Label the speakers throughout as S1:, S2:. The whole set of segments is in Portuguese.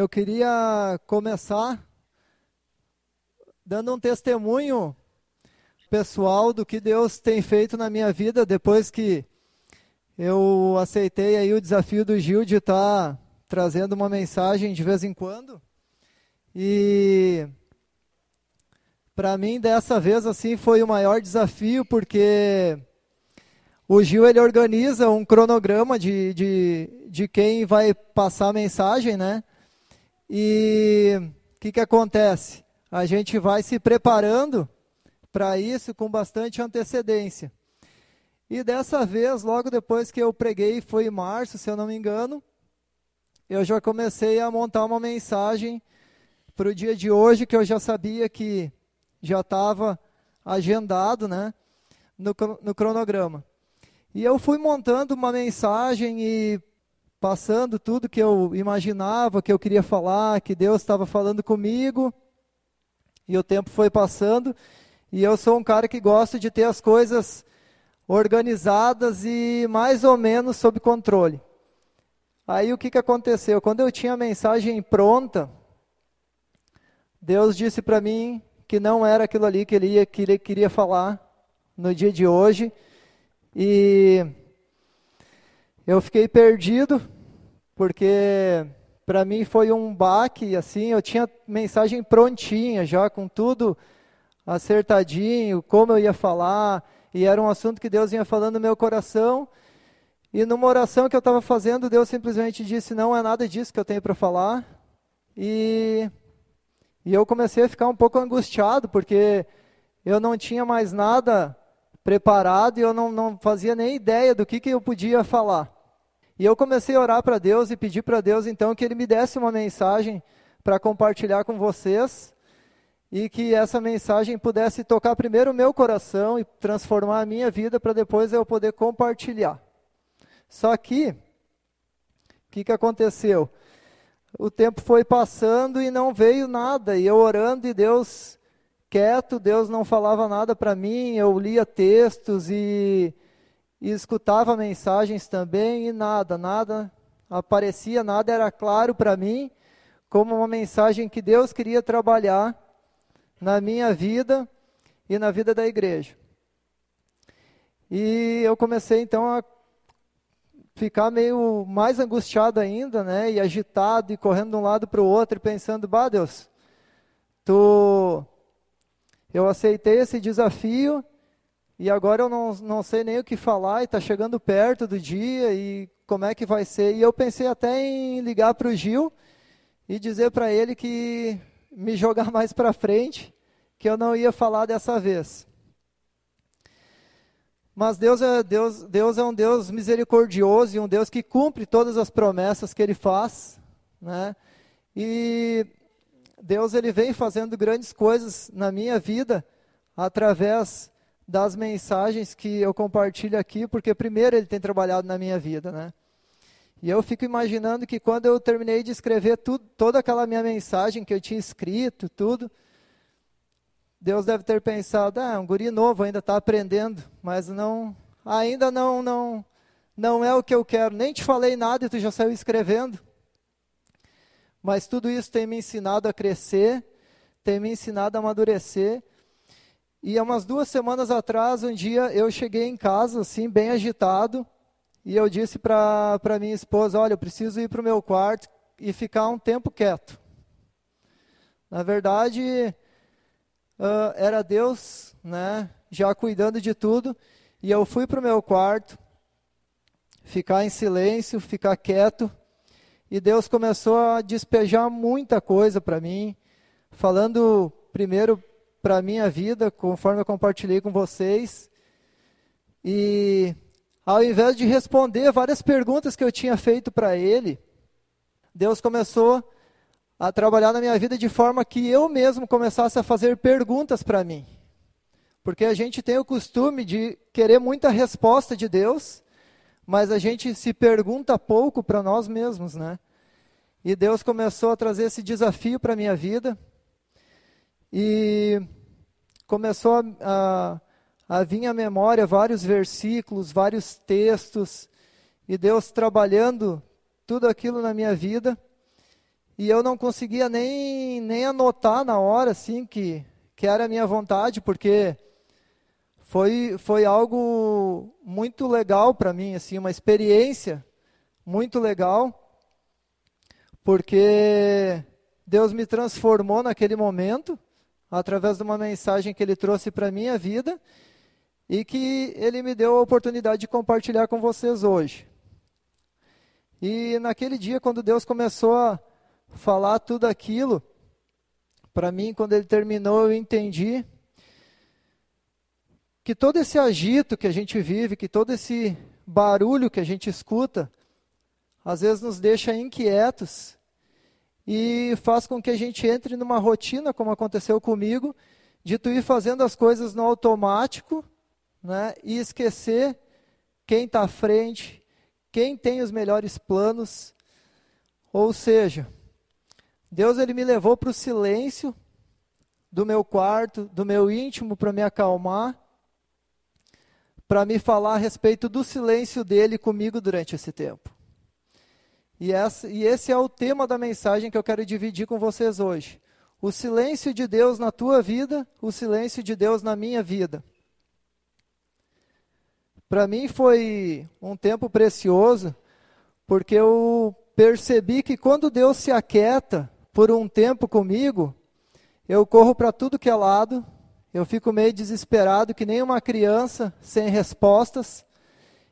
S1: eu queria começar dando um testemunho pessoal do que Deus tem feito na minha vida depois que eu aceitei aí o desafio do Gil de estar tá trazendo uma mensagem de vez em quando. E para mim dessa vez assim foi o maior desafio porque o Gil ele organiza um cronograma de, de, de quem vai passar a mensagem, né? E o que, que acontece? A gente vai se preparando para isso com bastante antecedência. E dessa vez, logo depois que eu preguei, foi em março, se eu não me engano, eu já comecei a montar uma mensagem para o dia de hoje, que eu já sabia que já estava agendado né, no, no cronograma. E eu fui montando uma mensagem e passando tudo que eu imaginava, que eu queria falar, que Deus estava falando comigo. E o tempo foi passando. E eu sou um cara que gosta de ter as coisas organizadas e mais ou menos sob controle. Aí o que, que aconteceu? Quando eu tinha a mensagem pronta, Deus disse para mim que não era aquilo ali que ele, ia, que ele queria falar no dia de hoje. E eu fiquei perdido, porque para mim foi um baque, assim, eu tinha mensagem prontinha já, com tudo acertadinho, como eu ia falar, e era um assunto que Deus vinha falando no meu coração, e numa oração que eu estava fazendo, Deus simplesmente disse, não é nada disso que eu tenho para falar, e, e eu comecei a ficar um pouco angustiado, porque eu não tinha mais nada preparado e eu não, não fazia nem ideia do que, que eu podia falar. E eu comecei a orar para Deus e pedir para Deus então que Ele me desse uma mensagem para compartilhar com vocês e que essa mensagem pudesse tocar primeiro o meu coração e transformar a minha vida para depois eu poder compartilhar. Só que, o que, que aconteceu? O tempo foi passando e não veio nada, e eu orando e Deus quieto, Deus não falava nada para mim, eu lia textos e, e escutava mensagens também e nada, nada aparecia, nada era claro para mim como uma mensagem que Deus queria trabalhar na minha vida e na vida da igreja. E eu comecei então a ficar meio mais angustiado ainda, né, e agitado e correndo de um lado para o outro e pensando, bah Deus, tu eu aceitei esse desafio e agora eu não, não sei nem o que falar e está chegando perto do dia e como é que vai ser. E eu pensei até em ligar para o Gil e dizer para ele que me jogar mais para frente, que eu não ia falar dessa vez. Mas Deus é, Deus, Deus é um Deus misericordioso e um Deus que cumpre todas as promessas que Ele faz. Né? E Deus ele vem fazendo grandes coisas na minha vida através das mensagens que eu compartilho aqui, porque primeiro ele tem trabalhado na minha vida, né? E eu fico imaginando que quando eu terminei de escrever tudo, toda aquela minha mensagem que eu tinha escrito, tudo, Deus deve ter pensado, ah, um guri novo ainda está aprendendo, mas não, ainda não, não, não é o que eu quero. Nem te falei nada e tu já saiu escrevendo. Mas tudo isso tem me ensinado a crescer, tem me ensinado a amadurecer. E há umas duas semanas atrás, um dia eu cheguei em casa, assim, bem agitado, e eu disse para minha esposa: Olha, eu preciso ir para o meu quarto e ficar um tempo quieto. Na verdade, uh, era Deus, né, já cuidando de tudo, e eu fui para o meu quarto, ficar em silêncio, ficar quieto, e Deus começou a despejar muita coisa para mim, falando primeiro para a minha vida, conforme eu compartilhei com vocês. E ao invés de responder várias perguntas que eu tinha feito para Ele, Deus começou a trabalhar na minha vida de forma que eu mesmo começasse a fazer perguntas para mim. Porque a gente tem o costume de querer muita resposta de Deus, mas a gente se pergunta pouco para nós mesmos, né? E Deus começou a trazer esse desafio para a minha vida. E começou a, a, a vir à memória vários versículos, vários textos, e Deus trabalhando tudo aquilo na minha vida. e eu não conseguia nem, nem anotar na hora, assim, que, que era a minha vontade, porque foi, foi algo muito legal para mim, assim, uma experiência muito legal, porque Deus me transformou naquele momento, através de uma mensagem que Ele trouxe para a minha vida, e que Ele me deu a oportunidade de compartilhar com vocês hoje. E naquele dia, quando Deus começou a falar tudo aquilo, para mim, quando ele terminou, eu entendi que todo esse agito que a gente vive, que todo esse barulho que a gente escuta, às vezes nos deixa inquietos e faz com que a gente entre numa rotina, como aconteceu comigo, de tu ir fazendo as coisas no automático, né, e esquecer quem está à frente, quem tem os melhores planos. Ou seja, Deus ele me levou para o silêncio do meu quarto, do meu íntimo, para me acalmar, para me falar a respeito do silêncio dele comigo durante esse tempo. E, essa, e esse é o tema da mensagem que eu quero dividir com vocês hoje. O silêncio de Deus na tua vida, o silêncio de Deus na minha vida. Para mim foi um tempo precioso, porque eu percebi que quando Deus se aquieta por um tempo comigo, eu corro para tudo que é lado, eu fico meio desesperado, que nem uma criança sem respostas,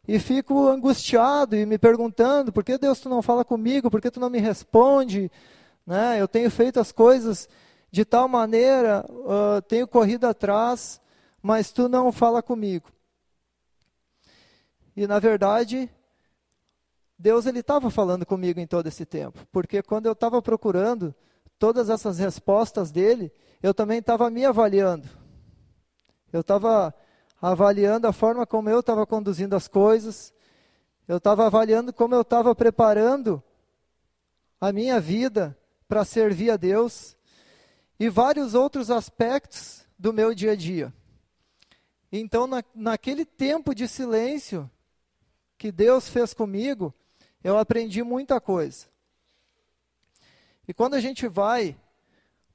S1: e fico angustiado e me perguntando: por que Deus tu não fala comigo? Por que tu não me responde? Né? Eu tenho feito as coisas de tal maneira, uh, tenho corrido atrás, mas tu não fala comigo. E na verdade, Deus ele estava falando comigo em todo esse tempo, porque quando eu estava procurando todas essas respostas dele, eu também estava me avaliando. Eu estava avaliando a forma como eu estava conduzindo as coisas, eu estava avaliando como eu estava preparando a minha vida para servir a Deus e vários outros aspectos do meu dia a dia. Então, na, naquele tempo de silêncio, que Deus fez comigo, eu aprendi muita coisa. E quando a gente vai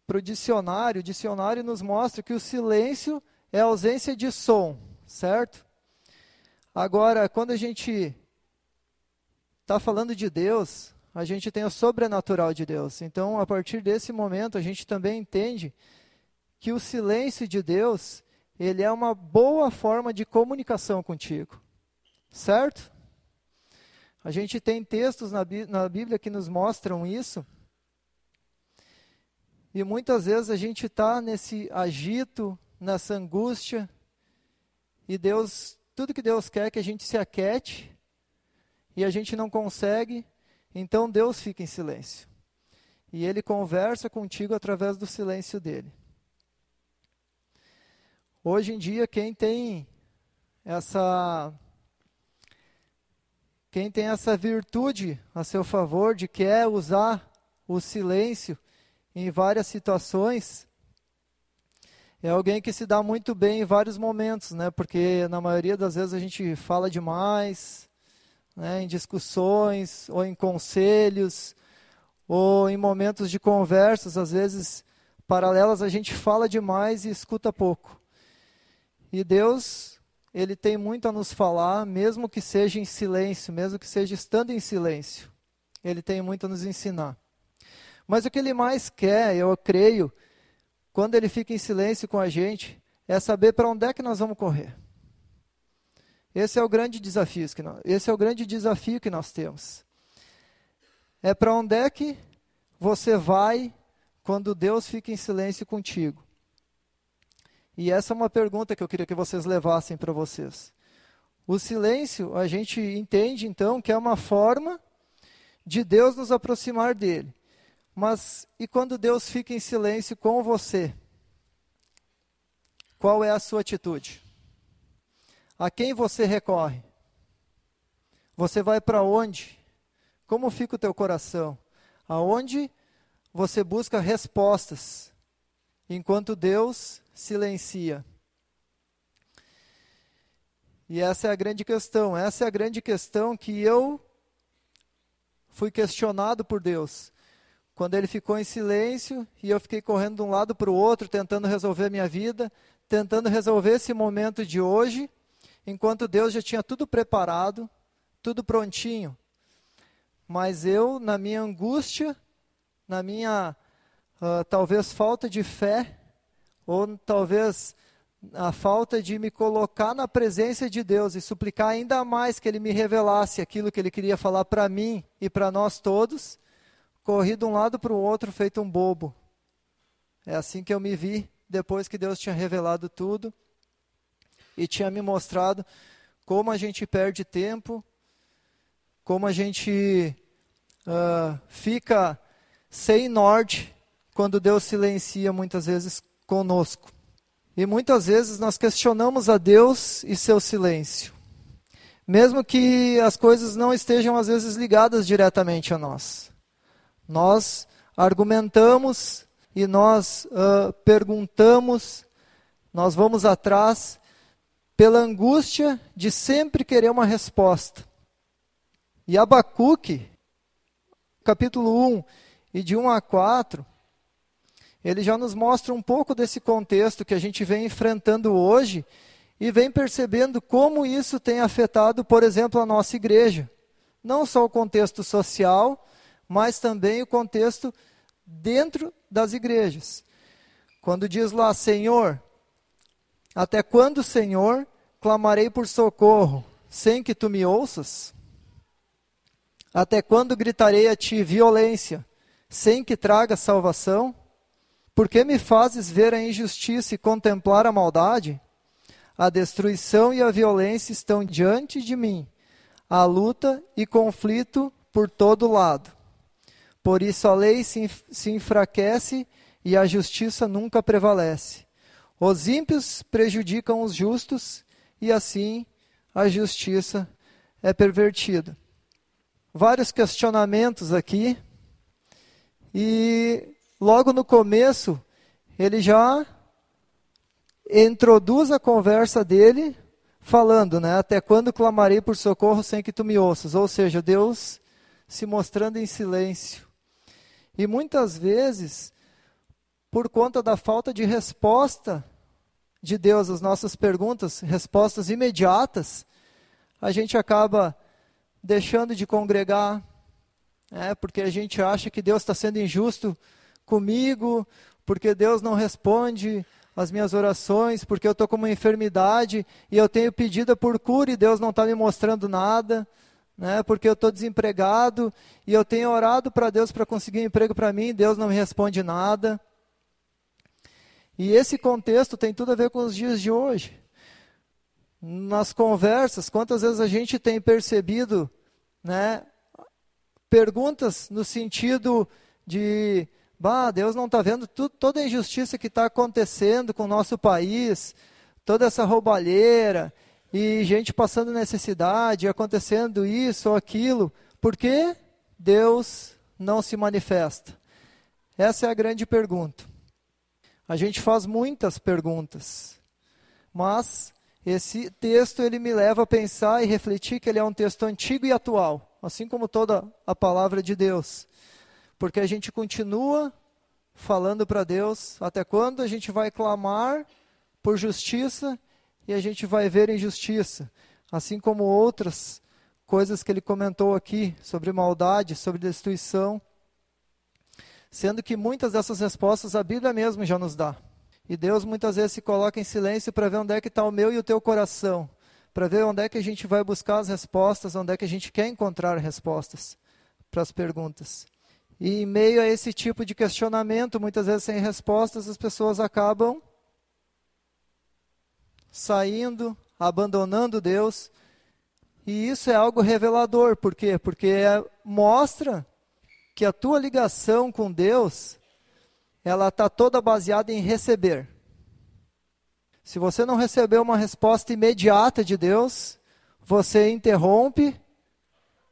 S1: para o dicionário, o dicionário nos mostra que o silêncio é a ausência de som, certo? Agora, quando a gente está falando de Deus, a gente tem o sobrenatural de Deus. Então, a partir desse momento, a gente também entende que o silêncio de Deus, ele é uma boa forma de comunicação contigo. Certo? A gente tem textos na, na Bíblia que nos mostram isso. E muitas vezes a gente está nesse agito, nessa angústia, e Deus, tudo que Deus quer é que a gente se aquete, e a gente não consegue, então Deus fica em silêncio. E Ele conversa contigo através do silêncio dele. Hoje em dia, quem tem essa quem tem essa virtude a seu favor de quer usar o silêncio em várias situações, é alguém que se dá muito bem em vários momentos, né? Porque na maioria das vezes a gente fala demais, né? Em discussões ou em conselhos ou em momentos de conversas, às vezes paralelas, a gente fala demais e escuta pouco. E Deus ele tem muito a nos falar, mesmo que seja em silêncio, mesmo que seja estando em silêncio. Ele tem muito a nos ensinar. Mas o que ele mais quer, eu creio, quando ele fica em silêncio com a gente, é saber para onde é que nós vamos correr. Esse é o grande desafio que nós, esse é o grande desafio que nós temos. É para onde é que você vai quando Deus fica em silêncio contigo? E essa é uma pergunta que eu queria que vocês levassem para vocês. O silêncio, a gente entende então que é uma forma de Deus nos aproximar dele. Mas e quando Deus fica em silêncio com você? Qual é a sua atitude? A quem você recorre? Você vai para onde? Como fica o teu coração? Aonde você busca respostas? Enquanto Deus silencia. E essa é a grande questão. Essa é a grande questão que eu fui questionado por Deus. Quando ele ficou em silêncio e eu fiquei correndo de um lado para o outro, tentando resolver minha vida, tentando resolver esse momento de hoje, enquanto Deus já tinha tudo preparado, tudo prontinho. Mas eu, na minha angústia, na minha uh, talvez falta de fé, ou talvez a falta de me colocar na presença de Deus e suplicar ainda mais que Ele me revelasse aquilo que Ele queria falar para mim e para nós todos, corri de um lado para o outro feito um bobo. É assim que eu me vi depois que Deus tinha revelado tudo e tinha me mostrado como a gente perde tempo, como a gente uh, fica sem norte quando Deus silencia muitas vezes conosco. E muitas vezes nós questionamos a Deus e seu silêncio. Mesmo que as coisas não estejam às vezes ligadas diretamente a nós. Nós argumentamos e nós uh, perguntamos, nós vamos atrás pela angústia de sempre querer uma resposta. E Abacuque, capítulo 1 e de 1 a 4, ele já nos mostra um pouco desse contexto que a gente vem enfrentando hoje e vem percebendo como isso tem afetado, por exemplo, a nossa igreja. Não só o contexto social, mas também o contexto dentro das igrejas. Quando diz lá, Senhor, até quando, Senhor, clamarei por socorro, sem que tu me ouças? Até quando gritarei a ti violência, sem que traga salvação? Por que me fazes ver a injustiça e contemplar a maldade? A destruição e a violência estão diante de mim, a luta e conflito por todo lado. Por isso a lei se, se enfraquece e a justiça nunca prevalece. Os ímpios prejudicam os justos e assim a justiça é pervertida. Vários questionamentos aqui. E logo no começo, ele já introduz a conversa dele falando, né? Até quando clamarei por socorro sem que tu me ouças? Ou seja, Deus se mostrando em silêncio. E muitas vezes, por conta da falta de resposta de Deus às nossas perguntas, respostas imediatas, a gente acaba deixando de congregar, é, porque a gente acha que Deus está sendo injusto comigo, porque Deus não responde as minhas orações, porque eu estou com uma enfermidade e eu tenho pedido por cura e Deus não está me mostrando nada, né? porque eu estou desempregado e eu tenho orado para Deus para conseguir um emprego para mim Deus não me responde nada. E esse contexto tem tudo a ver com os dias de hoje. Nas conversas, quantas vezes a gente tem percebido né, perguntas no sentido de Bah, Deus não está vendo tudo, toda a injustiça que está acontecendo com o nosso país, toda essa roubalheira, e gente passando necessidade, acontecendo isso ou aquilo. Por que Deus não se manifesta? Essa é a grande pergunta. A gente faz muitas perguntas, mas esse texto ele me leva a pensar e refletir que ele é um texto antigo e atual, assim como toda a palavra de Deus. Porque a gente continua falando para Deus até quando a gente vai clamar por justiça e a gente vai ver injustiça, assim como outras coisas que ele comentou aqui sobre maldade, sobre destruição, sendo que muitas dessas respostas a Bíblia mesmo já nos dá. E Deus muitas vezes se coloca em silêncio para ver onde é que está o meu e o teu coração, para ver onde é que a gente vai buscar as respostas, onde é que a gente quer encontrar respostas para as perguntas. E em meio a esse tipo de questionamento, muitas vezes sem respostas, as pessoas acabam saindo, abandonando Deus. E isso é algo revelador, por quê? Porque é, mostra que a tua ligação com Deus, ela está toda baseada em receber. Se você não receber uma resposta imediata de Deus, você interrompe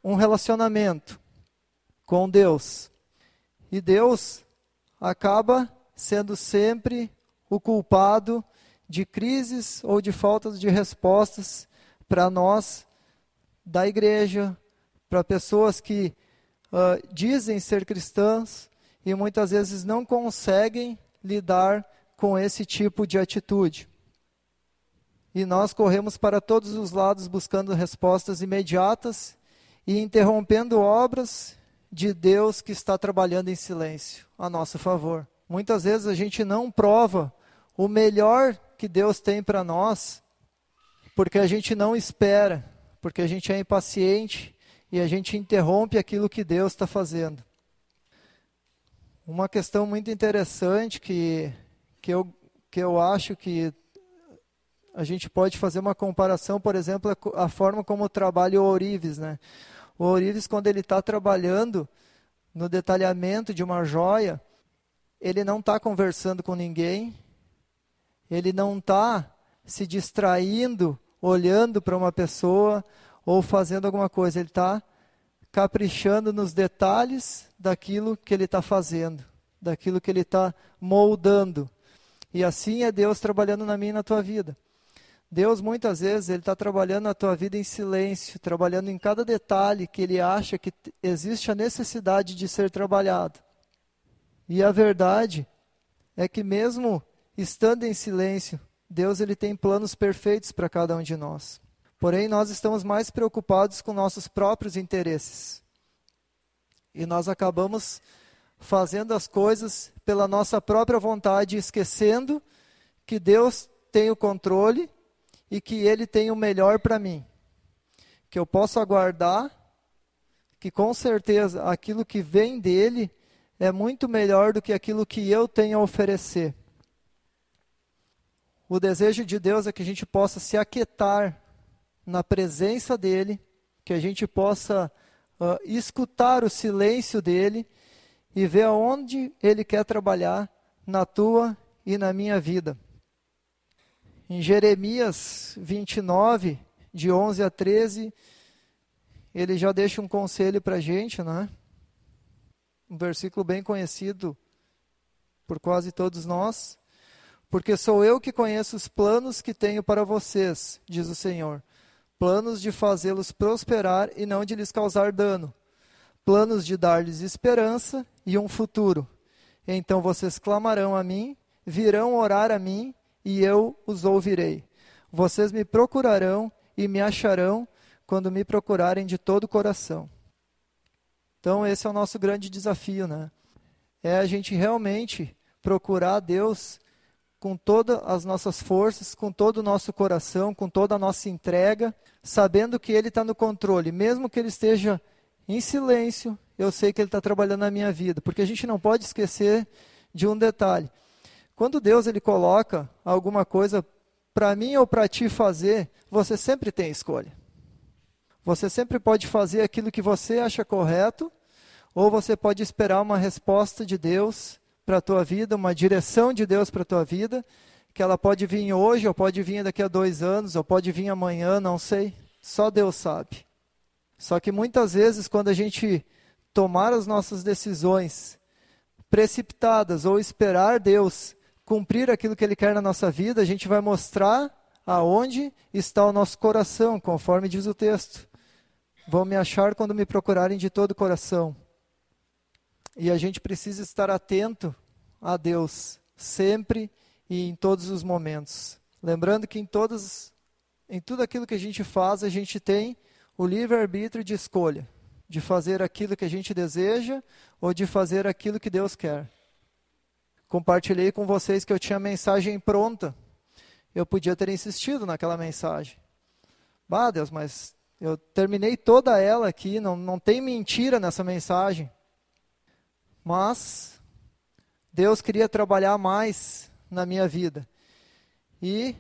S1: um relacionamento com Deus. E Deus acaba sendo sempre o culpado de crises ou de faltas de respostas para nós da igreja, para pessoas que uh, dizem ser cristãs e muitas vezes não conseguem lidar com esse tipo de atitude. E nós corremos para todos os lados buscando respostas imediatas e interrompendo obras de Deus que está trabalhando em silêncio a nosso favor. Muitas vezes a gente não prova o melhor que Deus tem para nós, porque a gente não espera, porque a gente é impaciente e a gente interrompe aquilo que Deus está fazendo. Uma questão muito interessante que, que, eu, que eu acho que a gente pode fazer uma comparação, por exemplo, a, a forma como trabalha o ourives. Né? O ourives, quando ele está trabalhando no detalhamento de uma joia, ele não está conversando com ninguém, ele não está se distraindo, olhando para uma pessoa ou fazendo alguma coisa, ele está caprichando nos detalhes daquilo que ele está fazendo, daquilo que ele está moldando. E assim é Deus trabalhando na minha e na tua vida. Deus muitas vezes ele está trabalhando na tua vida em silêncio, trabalhando em cada detalhe que ele acha que existe a necessidade de ser trabalhado. E a verdade é que mesmo estando em silêncio, Deus ele tem planos perfeitos para cada um de nós. Porém, nós estamos mais preocupados com nossos próprios interesses. E nós acabamos fazendo as coisas pela nossa própria vontade, esquecendo que Deus tem o controle e que Ele tem o melhor para mim. Que eu posso aguardar, que com certeza aquilo que vem dele é muito melhor do que aquilo que eu tenho a oferecer. O desejo de Deus é que a gente possa se aquietar na presença dEle, que a gente possa uh, escutar o silêncio dEle e ver aonde Ele quer trabalhar na tua e na minha vida. Em Jeremias 29, de 11 a 13, ele já deixa um conselho para a gente, né? Um versículo bem conhecido por quase todos nós. Porque sou eu que conheço os planos que tenho para vocês, diz o Senhor planos de fazê-los prosperar e não de lhes causar dano, planos de dar-lhes esperança e um futuro. Então vocês clamarão a mim, virão orar a mim, e eu os ouvirei. Vocês me procurarão e me acharão quando me procurarem de todo o coração. Então esse é o nosso grande desafio, né? É a gente realmente procurar Deus com todas as nossas forças, com todo o nosso coração, com toda a nossa entrega, sabendo que Ele está no controle, mesmo que Ele esteja em silêncio, eu sei que Ele está trabalhando na minha vida, porque a gente não pode esquecer de um detalhe. Quando Deus ele coloca alguma coisa para mim ou para ti fazer, você sempre tem escolha. Você sempre pode fazer aquilo que você acha correto, ou você pode esperar uma resposta de Deus para a tua vida, uma direção de Deus para a tua vida, que ela pode vir hoje, ou pode vir daqui a dois anos, ou pode vir amanhã, não sei. Só Deus sabe. Só que muitas vezes, quando a gente tomar as nossas decisões precipitadas ou esperar Deus cumprir aquilo que Ele quer na nossa vida, a gente vai mostrar aonde está o nosso coração, conforme diz o texto. Vão me achar quando me procurarem de todo o coração. E a gente precisa estar atento a Deus, sempre e em todos os momentos. Lembrando que em, todas, em tudo aquilo que a gente faz, a gente tem o livre-arbítrio de escolha, de fazer aquilo que a gente deseja ou de fazer aquilo que Deus quer. Compartilhei com vocês que eu tinha a mensagem pronta. Eu podia ter insistido naquela mensagem. Bah, Deus, mas eu terminei toda ela aqui, não, não tem mentira nessa mensagem. Mas Deus queria trabalhar mais na minha vida. E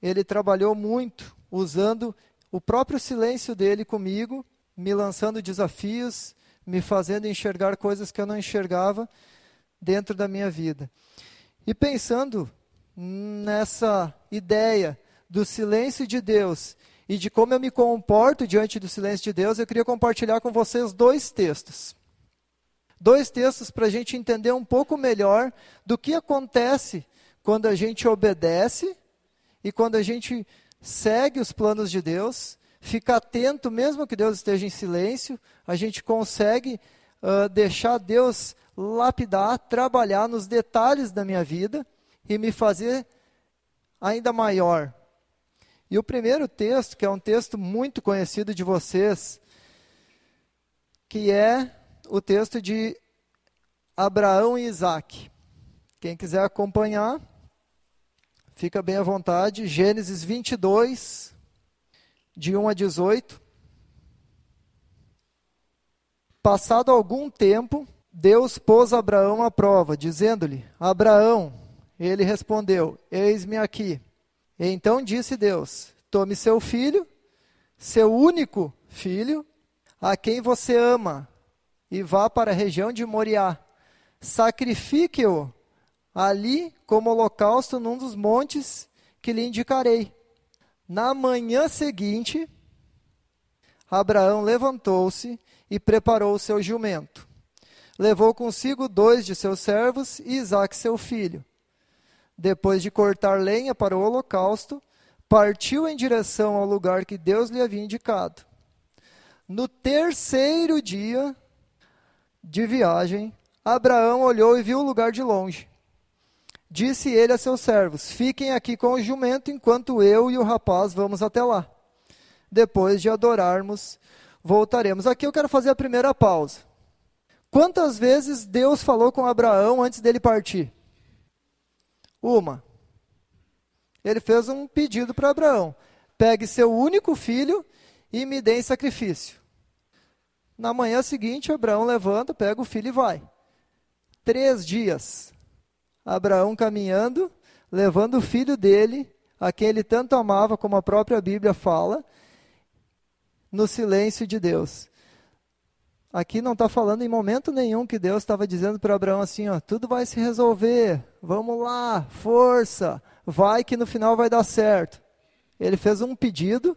S1: ele trabalhou muito usando o próprio silêncio dele comigo, me lançando desafios, me fazendo enxergar coisas que eu não enxergava dentro da minha vida. E pensando nessa ideia do silêncio de Deus e de como eu me comporto diante do silêncio de Deus, eu queria compartilhar com vocês dois textos dois textos para a gente entender um pouco melhor do que acontece quando a gente obedece e quando a gente segue os planos de Deus, fica atento, mesmo que Deus esteja em silêncio, a gente consegue uh, deixar Deus lapidar, trabalhar nos detalhes da minha vida e me fazer ainda maior. E o primeiro texto, que é um texto muito conhecido de vocês, que é o texto de Abraão e Isaac. Quem quiser acompanhar, fica bem à vontade. Gênesis 22, de 1 a 18. Passado algum tempo, Deus pôs Abraão à prova, dizendo-lhe: Abraão, ele respondeu: Eis-me aqui. Então disse Deus: Tome seu filho, seu único filho, a quem você ama, e vá para a região de Moriá. Sacrifique-o ali como holocausto num dos montes que lhe indicarei. Na manhã seguinte, Abraão levantou-se e preparou o seu jumento. Levou consigo dois de seus servos e Isaque seu filho. Depois de cortar lenha para o holocausto, partiu em direção ao lugar que Deus lhe havia indicado. No terceiro dia de viagem, Abraão olhou e viu o lugar de longe. Disse ele a seus servos: Fiquem aqui com o jumento enquanto eu e o rapaz vamos até lá. Depois de adorarmos voltaremos. Aqui eu quero fazer a primeira pausa. Quantas vezes Deus falou com Abraão antes dele partir? Uma. Ele fez um pedido para Abraão: pegue seu único filho e me dê em sacrifício. Na manhã seguinte, Abraão levanta, pega o filho e vai. Três dias. Abraão caminhando, levando o filho dele, a quem ele tanto amava, como a própria Bíblia fala, no silêncio de Deus. Aqui não está falando em momento nenhum que Deus estava dizendo para Abraão assim: ó, tudo vai se resolver, vamos lá, força, vai que no final vai dar certo. Ele fez um pedido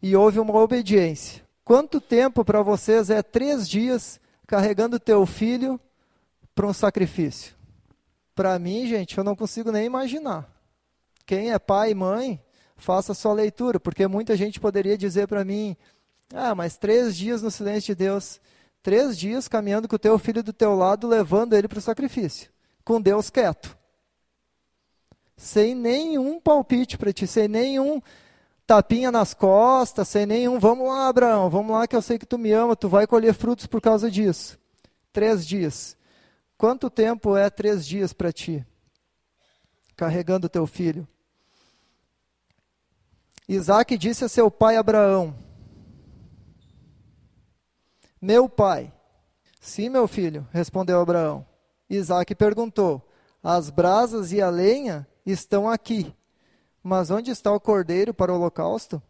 S1: e houve uma obediência. Quanto tempo para vocês é três dias carregando teu filho para um sacrifício? Para mim, gente, eu não consigo nem imaginar. Quem é pai e mãe faça sua leitura, porque muita gente poderia dizer para mim: ah, mas três dias no silêncio de Deus, três dias caminhando com o teu filho do teu lado, levando ele para o sacrifício, com Deus quieto, sem nenhum palpite para ti, sem nenhum tapinha nas costas, sem nenhum, vamos lá, Abraão, vamos lá que eu sei que tu me ama, tu vai colher frutos por causa disso. Três dias. Quanto tempo é três dias para ti? Carregando teu filho. Isaac disse a seu pai Abraão: Meu pai. Sim, meu filho, respondeu Abraão. Isaac perguntou: As brasas e a lenha estão aqui, mas onde está o cordeiro para o holocausto?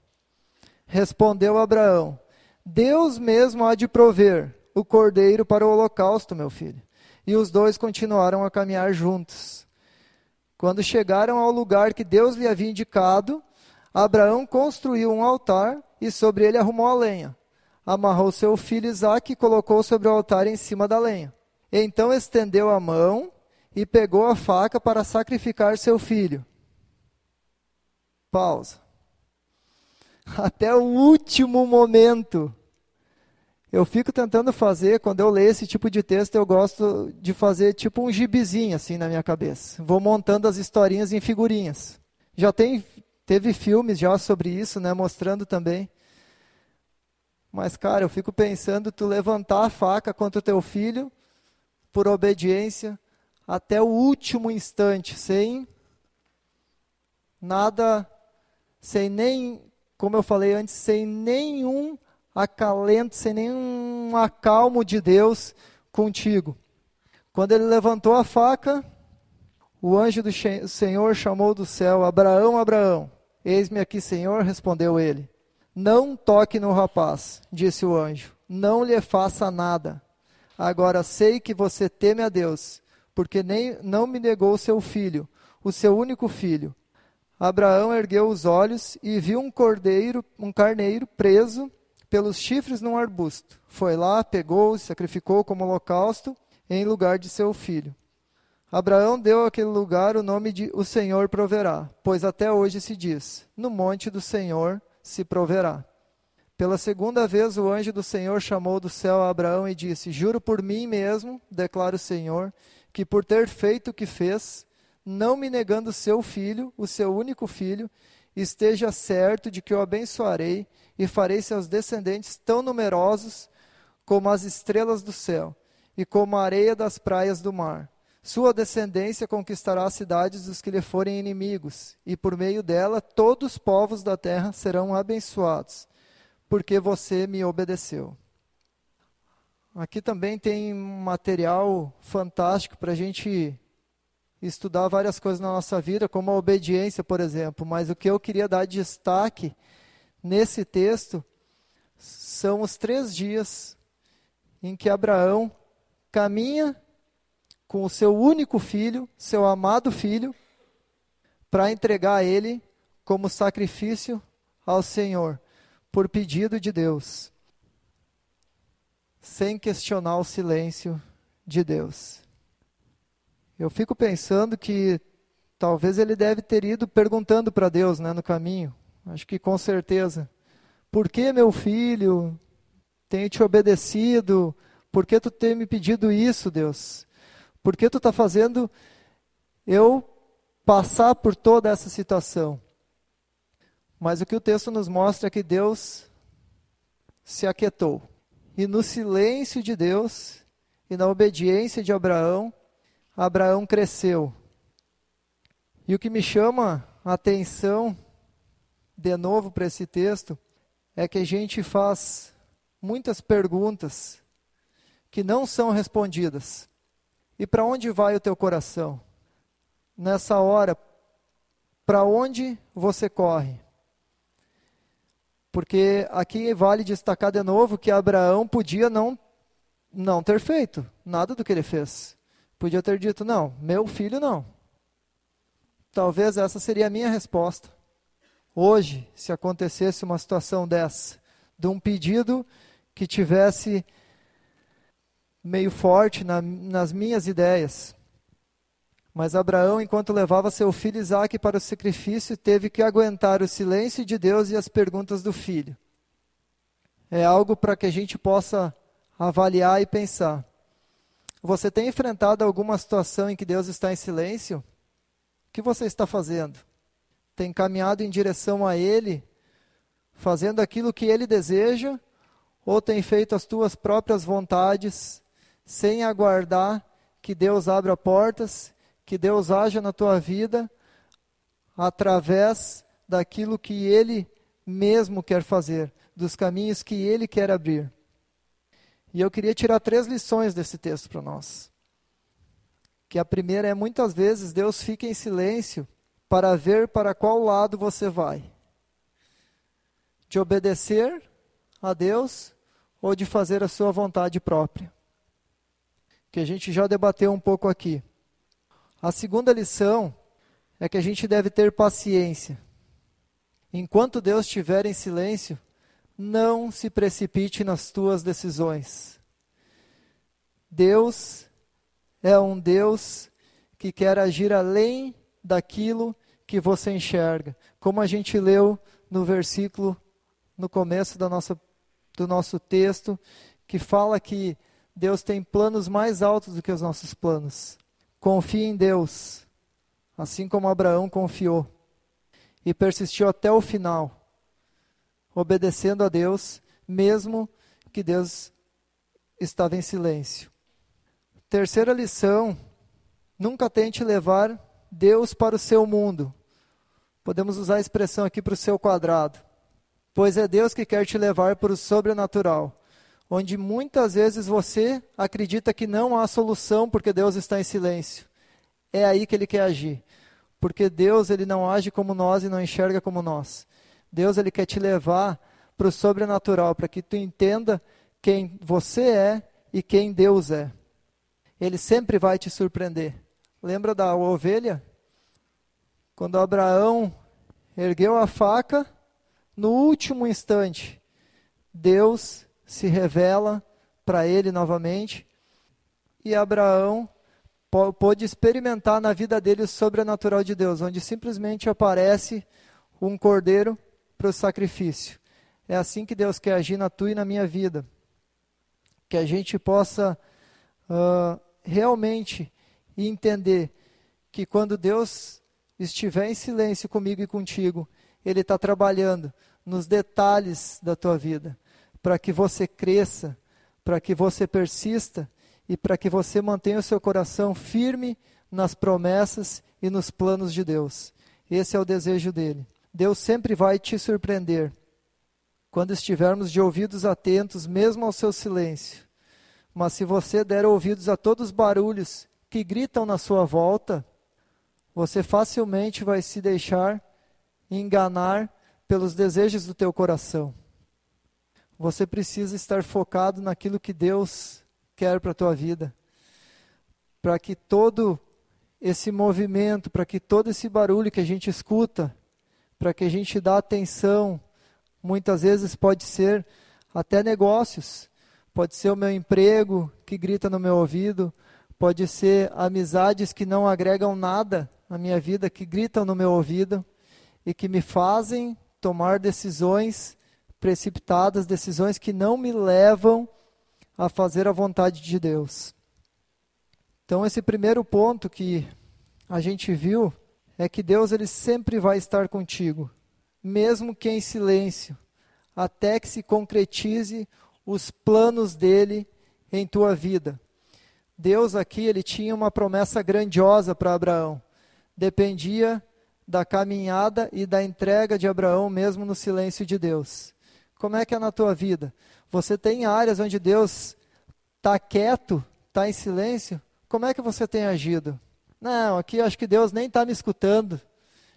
S1: Respondeu Abraão: Deus mesmo há de prover o cordeiro para o holocausto, meu filho. E os dois continuaram a caminhar juntos. Quando chegaram ao lugar que Deus lhe havia indicado, Abraão construiu um altar e sobre ele arrumou a lenha. Amarrou seu filho Isaque e colocou sobre o altar em cima da lenha. Então estendeu a mão e pegou a faca para sacrificar seu filho. Pausa. Até o último momento. Eu fico tentando fazer, quando eu leio esse tipo de texto, eu gosto de fazer tipo um gibizinho assim na minha cabeça. Vou montando as historinhas em figurinhas. Já tem Teve filmes já sobre isso, né, mostrando também. Mas, cara, eu fico pensando, tu levantar a faca contra o teu filho, por obediência, até o último instante, sem nada, sem nem, como eu falei antes, sem nenhum acalento, sem nenhum acalmo de Deus contigo. Quando ele levantou a faca, o anjo do Senhor chamou do céu: Abraão, Abraão. Eis-me aqui, Senhor, respondeu ele. Não toque no rapaz, disse o anjo. Não lhe faça nada. Agora sei que você teme a Deus, porque nem não me negou seu filho, o seu único filho. Abraão ergueu os olhos e viu um cordeiro, um carneiro preso pelos chifres num arbusto. Foi lá, pegou, sacrificou como holocausto em lugar de seu filho. Abraão deu àquele lugar o nome de O Senhor proverá, pois até hoje se diz: No monte do Senhor se proverá. Pela segunda vez o anjo do Senhor chamou do céu a Abraão e disse: Juro por mim mesmo, declara o Senhor, que por ter feito o que fez, não me negando seu filho, o seu único filho, esteja certo de que o abençoarei e farei seus descendentes tão numerosos como as estrelas do céu e como a areia das praias do mar. Sua descendência conquistará as cidades dos que lhe forem inimigos, e por meio dela todos os povos da terra serão abençoados, porque você me obedeceu. Aqui também tem um material fantástico para a gente estudar várias coisas na nossa vida, como a obediência, por exemplo. Mas o que eu queria dar destaque nesse texto são os três dias em que Abraão caminha com o seu único filho, seu amado filho, para entregar a ele como sacrifício ao Senhor, por pedido de Deus, sem questionar o silêncio de Deus. Eu fico pensando que talvez ele deve ter ido perguntando para Deus né, no caminho, acho que com certeza. Por que meu filho tem te obedecido? Por que tu tem me pedido isso, Deus? Por que tu está fazendo eu passar por toda essa situação? Mas o que o texto nos mostra é que Deus se aquietou. E no silêncio de Deus e na obediência de Abraão, Abraão cresceu. E o que me chama a atenção, de novo, para esse texto, é que a gente faz muitas perguntas que não são respondidas. E para onde vai o teu coração? Nessa hora, para onde você corre? Porque aqui vale destacar de novo que Abraão podia não, não ter feito nada do que ele fez. Podia ter dito: não, meu filho não. Talvez essa seria a minha resposta. Hoje, se acontecesse uma situação dessa, de um pedido que tivesse meio forte na, nas minhas ideias. Mas Abraão, enquanto levava seu filho Isaque para o sacrifício, teve que aguentar o silêncio de Deus e as perguntas do filho. É algo para que a gente possa avaliar e pensar. Você tem enfrentado alguma situação em que Deus está em silêncio? O que você está fazendo? Tem caminhado em direção a Ele, fazendo aquilo que Ele deseja, ou tem feito as tuas próprias vontades sem aguardar que Deus abra portas, que Deus haja na tua vida através daquilo que Ele mesmo quer fazer, dos caminhos que Ele quer abrir. E eu queria tirar três lições desse texto para nós. Que a primeira é muitas vezes Deus fica em silêncio para ver para qual lado você vai. De obedecer a Deus ou de fazer a sua vontade própria que a gente já debateu um pouco aqui. A segunda lição é que a gente deve ter paciência. Enquanto Deus estiver em silêncio, não se precipite nas tuas decisões. Deus é um Deus que quer agir além daquilo que você enxerga. Como a gente leu no versículo no começo da nossa, do nosso texto, que fala que Deus tem planos mais altos do que os nossos planos. Confie em Deus, assim como Abraão confiou e persistiu até o final, obedecendo a Deus, mesmo que Deus estava em silêncio. Terceira lição: nunca tente levar Deus para o seu mundo. Podemos usar a expressão aqui para o seu quadrado. Pois é Deus que quer te levar para o sobrenatural onde muitas vezes você acredita que não há solução porque Deus está em silêncio. É aí que ele quer agir. Porque Deus ele não age como nós e não enxerga como nós. Deus ele quer te levar para o sobrenatural, para que tu entenda quem você é e quem Deus é. Ele sempre vai te surpreender. Lembra da ovelha? Quando Abraão ergueu a faca, no último instante, Deus se revela para ele novamente. E Abraão pôde experimentar na vida dele o sobrenatural de Deus, onde simplesmente aparece um cordeiro para o sacrifício. É assim que Deus quer agir na tua e na minha vida. Que a gente possa uh, realmente entender que quando Deus estiver em silêncio comigo e contigo, Ele está trabalhando nos detalhes da tua vida, para que você cresça, para que você persista e para que você mantenha o seu coração firme nas promessas e nos planos de Deus. Esse é o desejo dele. Deus sempre vai te surpreender quando estivermos de ouvidos atentos, mesmo ao seu silêncio. Mas se você der ouvidos a todos os barulhos que gritam na sua volta, você facilmente vai se deixar enganar pelos desejos do teu coração. Você precisa estar focado naquilo que Deus quer para a tua vida. Para que todo esse movimento, para que todo esse barulho que a gente escuta, para que a gente dá atenção, muitas vezes pode ser até negócios, pode ser o meu emprego que grita no meu ouvido, pode ser amizades que não agregam nada na minha vida, que gritam no meu ouvido e que me fazem tomar decisões precipitadas, decisões que não me levam a fazer a vontade de Deus. Então esse primeiro ponto que a gente viu é que Deus ele sempre vai estar contigo, mesmo que em silêncio, até que se concretize os planos dele em tua vida. Deus aqui ele tinha uma promessa grandiosa para Abraão. Dependia da caminhada e da entrega de Abraão, mesmo no silêncio de Deus. Como é que é na tua vida? Você tem áreas onde Deus está quieto, está em silêncio? Como é que você tem agido? Não, aqui acho que Deus nem está me escutando.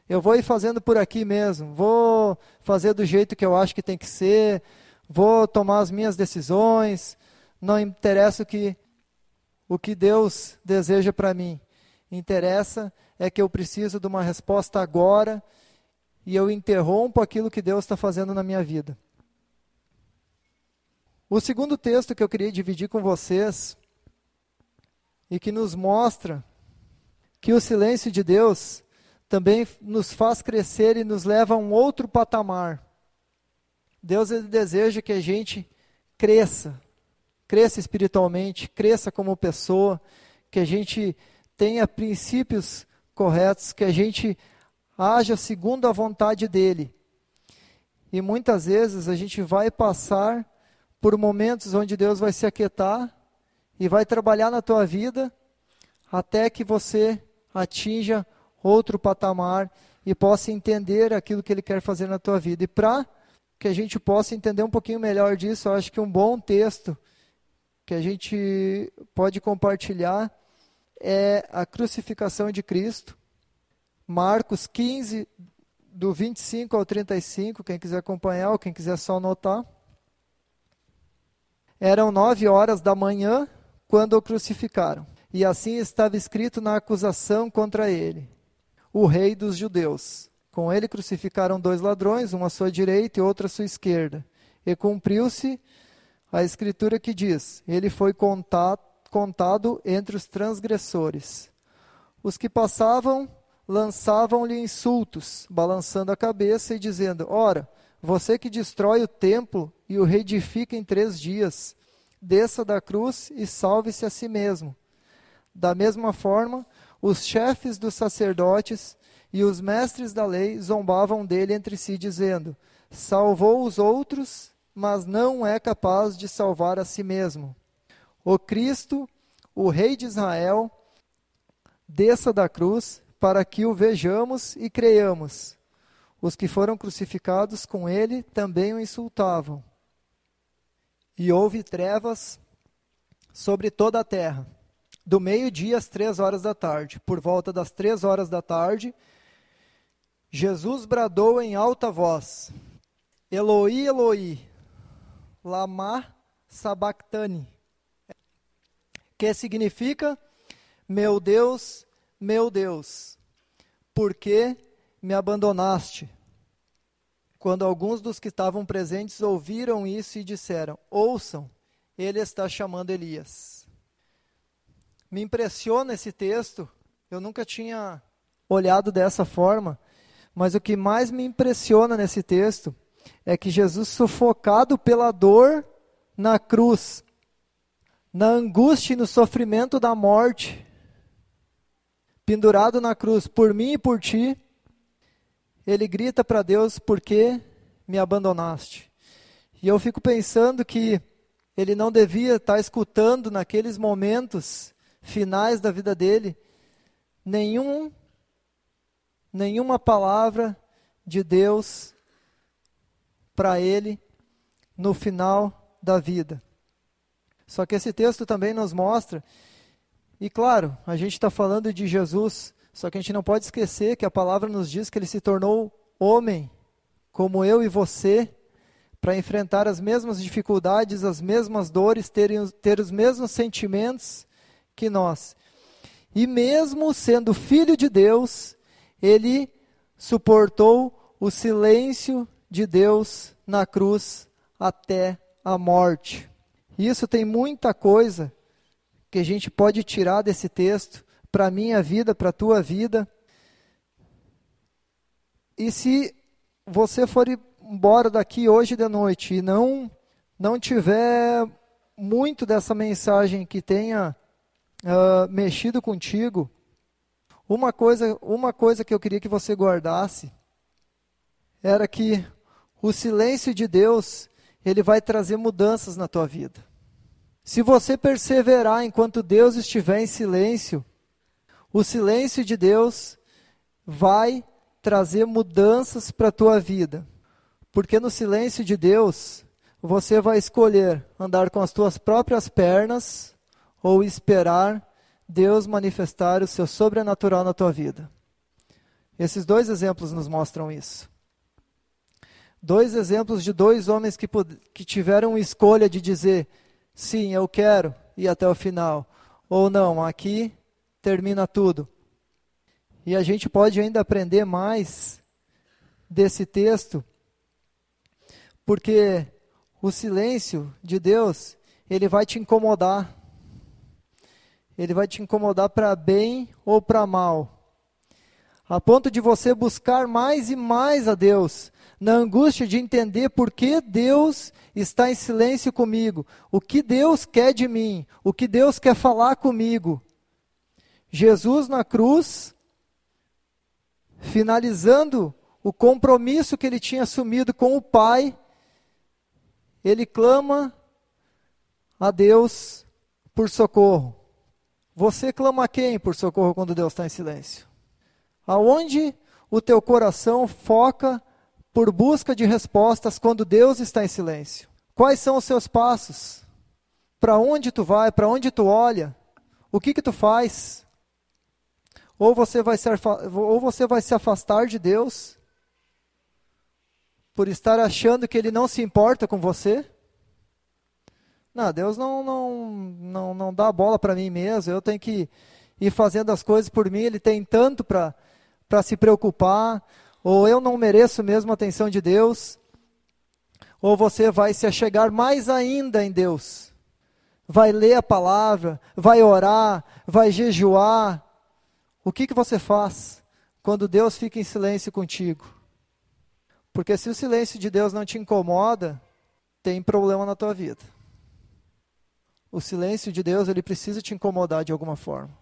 S1: Eu vou ir fazendo por aqui mesmo. Vou fazer do jeito que eu acho que tem que ser. Vou tomar as minhas decisões. Não interessa o que, o que Deus deseja para mim. Interessa é que eu preciso de uma resposta agora e eu interrompo aquilo que Deus está fazendo na minha vida. O segundo texto que eu queria dividir com vocês e que nos mostra que o silêncio de Deus também nos faz crescer e nos leva a um outro patamar. Deus ele deseja que a gente cresça, cresça espiritualmente, cresça como pessoa, que a gente tenha princípios corretos, que a gente haja segundo a vontade dele. E muitas vezes a gente vai passar por momentos onde Deus vai se aquietar e vai trabalhar na tua vida até que você atinja outro patamar e possa entender aquilo que ele quer fazer na tua vida. E para que a gente possa entender um pouquinho melhor disso, eu acho que um bom texto que a gente pode compartilhar é a crucificação de Cristo. Marcos 15, do 25 ao 35, quem quiser acompanhar ou quem quiser só anotar. Eram nove horas da manhã quando o crucificaram. E assim estava escrito na acusação contra ele: o rei dos judeus. Com ele crucificaram dois ladrões, um à sua direita e outro à sua esquerda. E cumpriu-se a escritura que diz: Ele foi contado entre os transgressores. Os que passavam lançavam-lhe insultos, balançando a cabeça e dizendo: Ora, você que destrói o templo e o reedifica em três dias, desça da cruz e salve-se a si mesmo. Da mesma forma, os chefes dos sacerdotes e os mestres da lei zombavam dele entre si, dizendo: Salvou os outros, mas não é capaz de salvar a si mesmo. O Cristo, o Rei de Israel, desça da cruz para que o vejamos e creiamos. Os que foram crucificados com ele também o insultavam. E houve trevas sobre toda a terra, do meio-dia às três horas da tarde. Por volta das três horas da tarde, Jesus bradou em alta voz: Eloi, Eloi, lama sabachthani que significa: Meu Deus, meu Deus, por que me abandonaste? Quando alguns dos que estavam presentes ouviram isso e disseram: Ouçam, ele está chamando Elias. Me impressiona esse texto, eu nunca tinha olhado dessa forma, mas o que mais me impressiona nesse texto é que Jesus, sufocado pela dor na cruz, na angústia e no sofrimento da morte, pendurado na cruz por mim e por ti, ele grita para Deus: Por que me abandonaste? E eu fico pensando que ele não devia estar escutando naqueles momentos finais da vida dele nenhum nenhuma palavra de Deus para ele no final da vida. Só que esse texto também nos mostra, e claro, a gente está falando de Jesus, só que a gente não pode esquecer que a palavra nos diz que ele se tornou homem, como eu e você, para enfrentar as mesmas dificuldades, as mesmas dores, ter, ter os mesmos sentimentos que nós. E mesmo sendo filho de Deus, ele suportou o silêncio de Deus na cruz até a morte. Isso tem muita coisa que a gente pode tirar desse texto para a minha vida, para a tua vida. E se você for embora daqui hoje de noite e não, não tiver muito dessa mensagem que tenha uh, mexido contigo, uma coisa, uma coisa que eu queria que você guardasse era que o silêncio de Deus, ele vai trazer mudanças na tua vida. Se você perseverar enquanto Deus estiver em silêncio, o silêncio de Deus vai trazer mudanças para a tua vida. Porque no silêncio de Deus, você vai escolher andar com as tuas próprias pernas ou esperar Deus manifestar o seu sobrenatural na tua vida. Esses dois exemplos nos mostram isso. Dois exemplos de dois homens que, que tiveram escolha de dizer: sim, eu quero ir até o final, ou não, aqui termina tudo. E a gente pode ainda aprender mais desse texto, porque o silêncio de Deus, ele vai te incomodar ele vai te incomodar para bem ou para mal. A ponto de você buscar mais e mais a Deus, na angústia de entender por que Deus está em silêncio comigo, o que Deus quer de mim, o que Deus quer falar comigo. Jesus na cruz, finalizando o compromisso que ele tinha assumido com o Pai, ele clama a Deus por socorro. Você clama a quem por socorro quando Deus está em silêncio? Aonde o teu coração foca por busca de respostas quando Deus está em silêncio? Quais são os seus passos? Para onde tu vai? Para onde tu olha? O que que tu faz? Ou você vai se, ou você vai se afastar de Deus por estar achando que Ele não se importa com você? Não, Deus não, não, não, não dá bola para mim mesmo, eu tenho que ir fazendo as coisas por mim, Ele tem tanto para se preocupar, ou eu não mereço mesmo a atenção de Deus, ou você vai se achegar mais ainda em Deus, vai ler a palavra, vai orar, vai jejuar. O que, que você faz quando Deus fica em silêncio contigo? Porque se o silêncio de Deus não te incomoda, tem problema na tua vida o silêncio de Deus ele precisa te incomodar de alguma forma.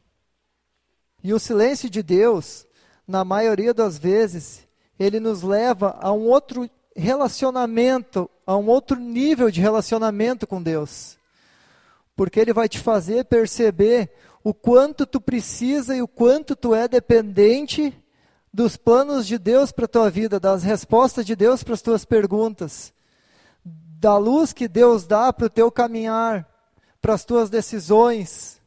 S1: E o silêncio de Deus, na maioria das vezes, ele nos leva a um outro relacionamento, a um outro nível de relacionamento com Deus. Porque ele vai te fazer perceber o quanto tu precisa e o quanto tu é dependente dos planos de Deus para a tua vida, das respostas de Deus para as tuas perguntas, da luz que Deus dá para o teu caminhar, para as tuas decisões.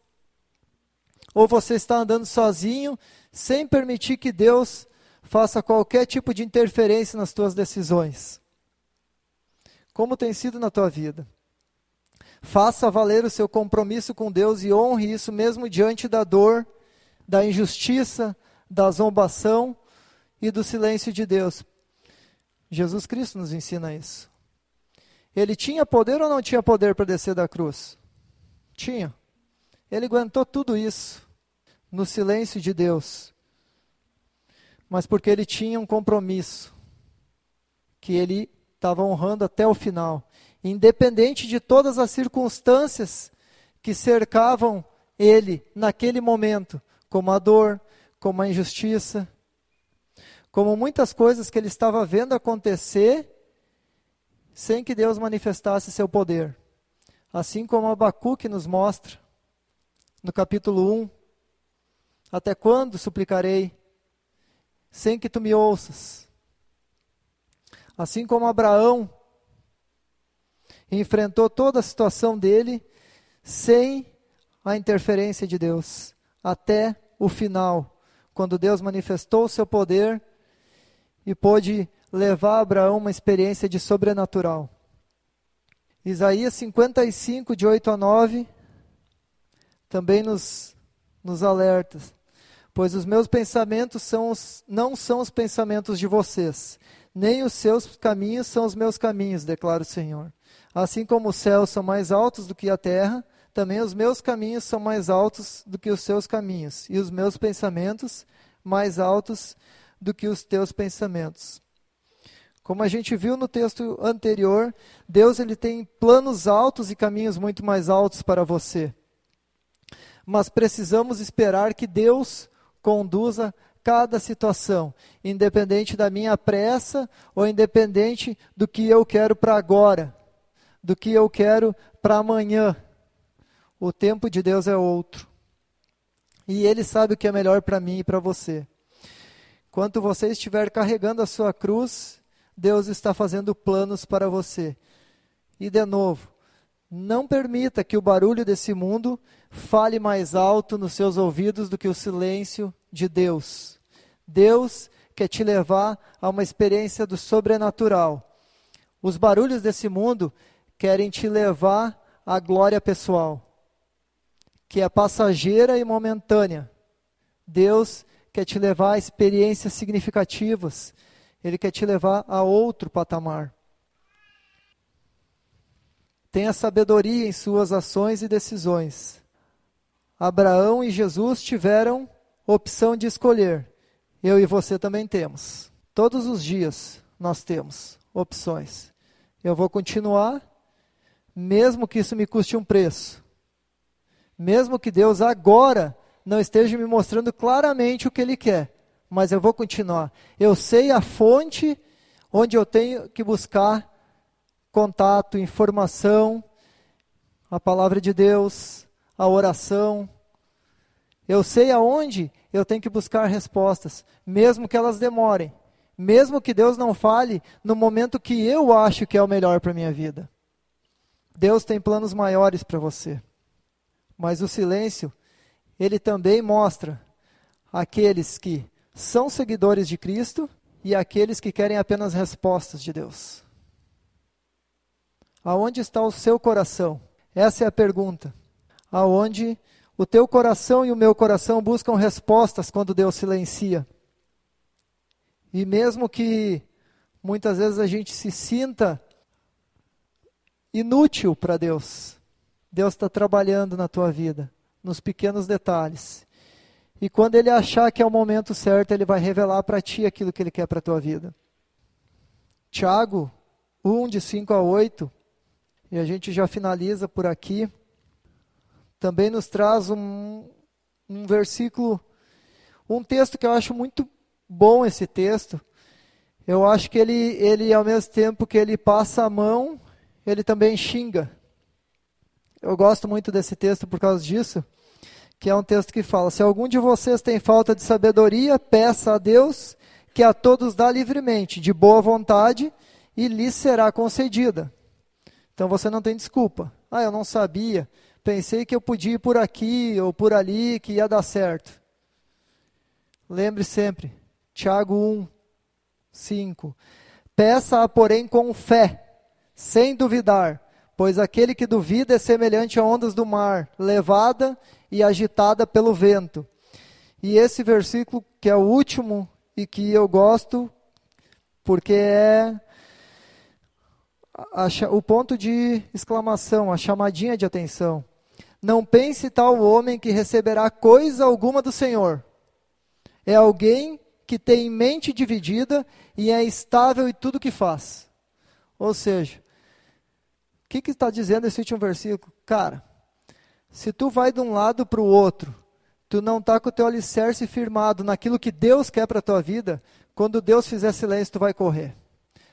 S1: Ou você está andando sozinho, sem permitir que Deus faça qualquer tipo de interferência nas tuas decisões. Como tem sido na tua vida? Faça valer o seu compromisso com Deus e honre isso mesmo diante da dor, da injustiça, da zombação e do silêncio de Deus. Jesus Cristo nos ensina isso. Ele tinha poder ou não tinha poder para descer da cruz? Tinha. Ele aguentou tudo isso no silêncio de Deus. Mas porque ele tinha um compromisso que ele estava honrando até o final, independente de todas as circunstâncias que cercavam ele naquele momento, como a dor, como a injustiça, como muitas coisas que ele estava vendo acontecer sem que Deus manifestasse seu poder. Assim como Abacuque nos mostra, no capítulo 1, até quando suplicarei, sem que tu me ouças? Assim como Abraão enfrentou toda a situação dele sem a interferência de Deus, até o final, quando Deus manifestou o seu poder e pôde levar Abraão uma experiência de sobrenatural. Isaías 55, de 8 a 9, também nos, nos alerta. Pois os meus pensamentos são os, não são os pensamentos de vocês, nem os seus caminhos são os meus caminhos, declara o Senhor. Assim como os céus são mais altos do que a terra, também os meus caminhos são mais altos do que os seus caminhos, e os meus pensamentos mais altos do que os teus pensamentos. Como a gente viu no texto anterior, Deus ele tem planos altos e caminhos muito mais altos para você. Mas precisamos esperar que Deus conduza cada situação, independente da minha pressa ou independente do que eu quero para agora, do que eu quero para amanhã. O tempo de Deus é outro. E Ele sabe o que é melhor para mim e para você. Enquanto você estiver carregando a sua cruz, Deus está fazendo planos para você. E de novo, não permita que o barulho desse mundo fale mais alto nos seus ouvidos do que o silêncio de Deus. Deus quer te levar a uma experiência do sobrenatural. Os barulhos desse mundo querem te levar à glória pessoal, que é passageira e momentânea. Deus quer te levar a experiências significativas, ele quer te levar a outro patamar. Tenha sabedoria em suas ações e decisões. Abraão e Jesus tiveram opção de escolher. Eu e você também temos. Todos os dias nós temos opções. Eu vou continuar, mesmo que isso me custe um preço. Mesmo que Deus agora não esteja me mostrando claramente o que Ele quer, mas eu vou continuar. Eu sei a fonte onde eu tenho que buscar contato, informação, a palavra de Deus, a oração. Eu sei aonde eu tenho que buscar respostas, mesmo que elas demorem, mesmo que Deus não fale no momento que eu acho que é o melhor para a minha vida. Deus tem planos maiores para você. Mas o silêncio ele também mostra aqueles que são seguidores de Cristo e aqueles que querem apenas respostas de Deus. Aonde está o seu coração? Essa é a pergunta. Aonde o teu coração e o meu coração buscam respostas quando Deus silencia? E mesmo que muitas vezes a gente se sinta inútil para Deus, Deus está trabalhando na tua vida nos pequenos detalhes. E quando ele achar que é o momento certo, ele vai revelar para ti aquilo que ele quer para a tua vida. Tiago 1, de 5 a 8, e a gente já finaliza por aqui, também nos traz um, um versículo, um texto que eu acho muito bom esse texto. Eu acho que ele, ele, ao mesmo tempo que ele passa a mão, ele também xinga. Eu gosto muito desse texto por causa disso, que é um texto que fala: Se algum de vocês tem falta de sabedoria, peça a Deus, que a todos dá livremente, de boa vontade, e lhe será concedida. Então você não tem desculpa. Ah, eu não sabia, pensei que eu podia ir por aqui ou por ali, que ia dar certo. Lembre sempre, Tiago 1, 5. Peça, porém, com fé, sem duvidar Pois aquele que duvida é semelhante a ondas do mar, levada e agitada pelo vento. E esse versículo, que é o último e que eu gosto, porque é a, o ponto de exclamação, a chamadinha de atenção. Não pense tal homem que receberá coisa alguma do Senhor. É alguém que tem mente dividida e é estável em tudo que faz. Ou seja, o que está dizendo esse último versículo? Cara, se tu vai de um lado para o outro, tu não está com o teu alicerce firmado naquilo que Deus quer para a tua vida, quando Deus fizer silêncio, tu vai correr.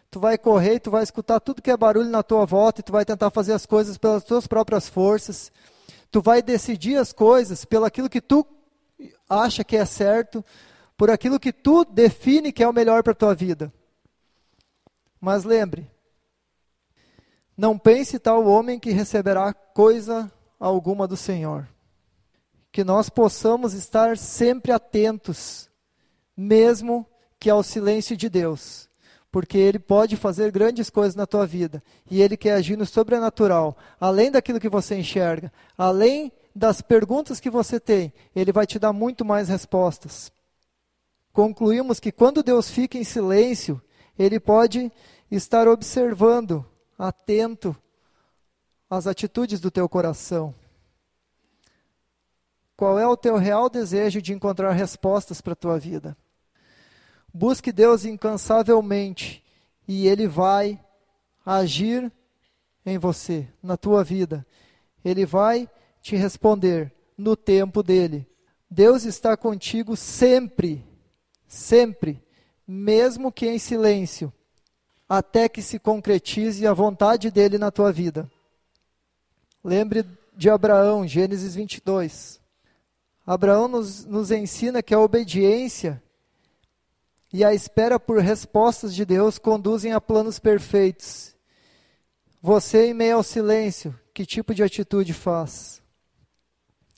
S1: Tu vai correr e tu vai escutar tudo que é barulho na tua volta e tu vai tentar fazer as coisas pelas tuas próprias forças. Tu vai decidir as coisas pelo aquilo que tu acha que é certo, por aquilo que tu define que é o melhor para a tua vida. Mas lembre, não pense tal homem que receberá coisa alguma do Senhor. Que nós possamos estar sempre atentos, mesmo que ao silêncio de Deus, porque Ele pode fazer grandes coisas na tua vida. E Ele quer agir no sobrenatural, além daquilo que você enxerga, além das perguntas que você tem, Ele vai te dar muito mais respostas. Concluímos que quando Deus fica em silêncio, Ele pode estar observando, atento às atitudes do teu coração. Qual é o teu real desejo de encontrar respostas para a tua vida? Busque Deus incansavelmente e Ele vai agir em você, na tua vida. Ele vai te responder no tempo dele. Deus está contigo sempre, sempre, mesmo que em silêncio, até que se concretize a vontade dele na tua vida. Lembre de Abraão, Gênesis 22. Abraão nos, nos ensina que a obediência e a espera por respostas de Deus conduzem a planos perfeitos. Você, em meio ao silêncio, que tipo de atitude faz?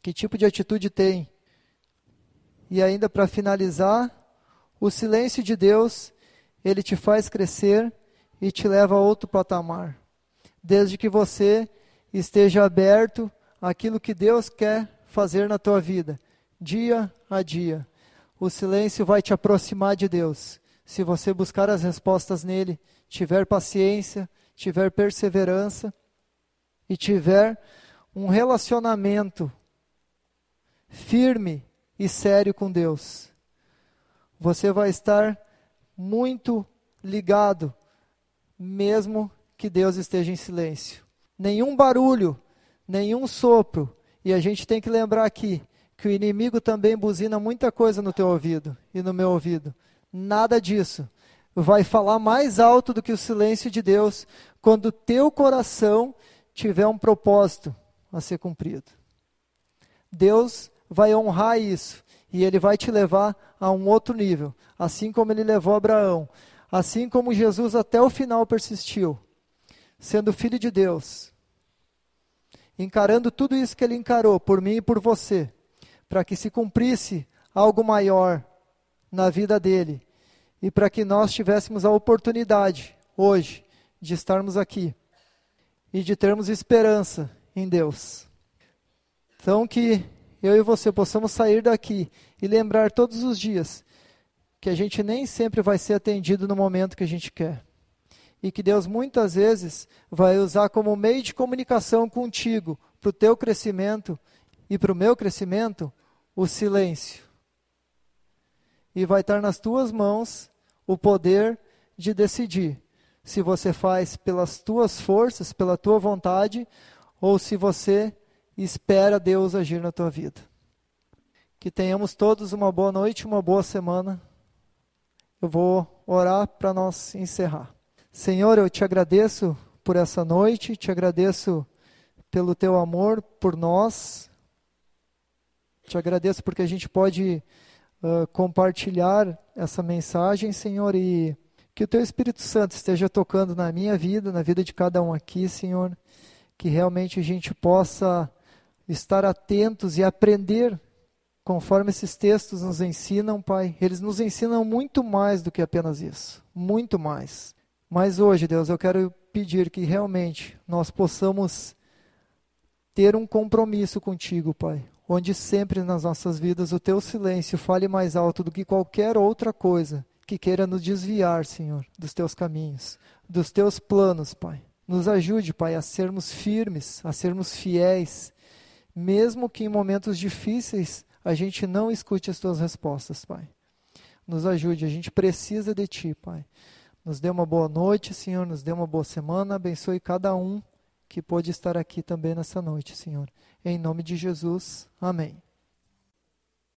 S1: Que tipo de atitude tem? E ainda para finalizar, o silêncio de Deus, ele te faz crescer e te leva a outro patamar. Desde que você esteja aberto àquilo que Deus quer fazer na tua vida, dia a dia. O silêncio vai te aproximar de Deus. Se você buscar as respostas nele, tiver paciência, tiver perseverança e tiver um relacionamento firme e sério com Deus. Você vai estar muito ligado, mesmo que Deus esteja em silêncio. Nenhum barulho, nenhum sopro. E a gente tem que lembrar aqui que o inimigo também buzina muita coisa no teu ouvido e no meu ouvido. Nada disso vai falar mais alto do que o silêncio de Deus quando o teu coração tiver um propósito a ser cumprido. Deus vai honrar isso e ele vai te levar a um outro nível, assim como ele levou Abraão, assim como Jesus até o final persistiu, sendo filho de Deus, encarando tudo isso que ele encarou por mim e por você, para que se cumprisse algo maior na vida dele e para que nós tivéssemos a oportunidade hoje de estarmos aqui e de termos esperança em Deus. Então que eu e você possamos sair daqui e lembrar todos os dias que a gente nem sempre vai ser atendido no momento que a gente quer. E que Deus muitas vezes vai usar como meio de comunicação contigo, para o teu crescimento e para o meu crescimento, o silêncio. E vai estar nas tuas mãos o poder de decidir se você faz pelas tuas forças, pela tua vontade, ou se você espera Deus agir na tua vida. Que tenhamos todos uma boa noite, uma boa semana. Eu vou orar para nós encerrar. Senhor, eu te agradeço por essa noite, te agradeço pelo teu amor por nós. Te agradeço porque a gente pode uh, compartilhar essa mensagem, Senhor, e que o teu Espírito Santo esteja tocando na minha vida, na vida de cada um aqui, Senhor. Que realmente a gente possa estar atentos e aprender conforme esses textos nos ensinam, Pai. Eles nos ensinam muito mais do que apenas isso, muito mais. Mas hoje, Deus, eu quero pedir que realmente nós possamos ter um compromisso contigo, Pai, onde sempre nas nossas vidas o teu silêncio fale mais alto do que qualquer outra coisa que queira nos desviar, Senhor, dos teus caminhos, dos teus planos, Pai. Nos ajude, Pai, a sermos firmes, a sermos fiéis mesmo que em momentos difíceis a gente não escute as tuas respostas, Pai. Nos ajude, a gente precisa de Ti, Pai. Nos dê uma boa noite, Senhor, nos dê uma boa semana, abençoe cada um que pôde estar aqui também nessa noite, Senhor. Em nome de Jesus, amém.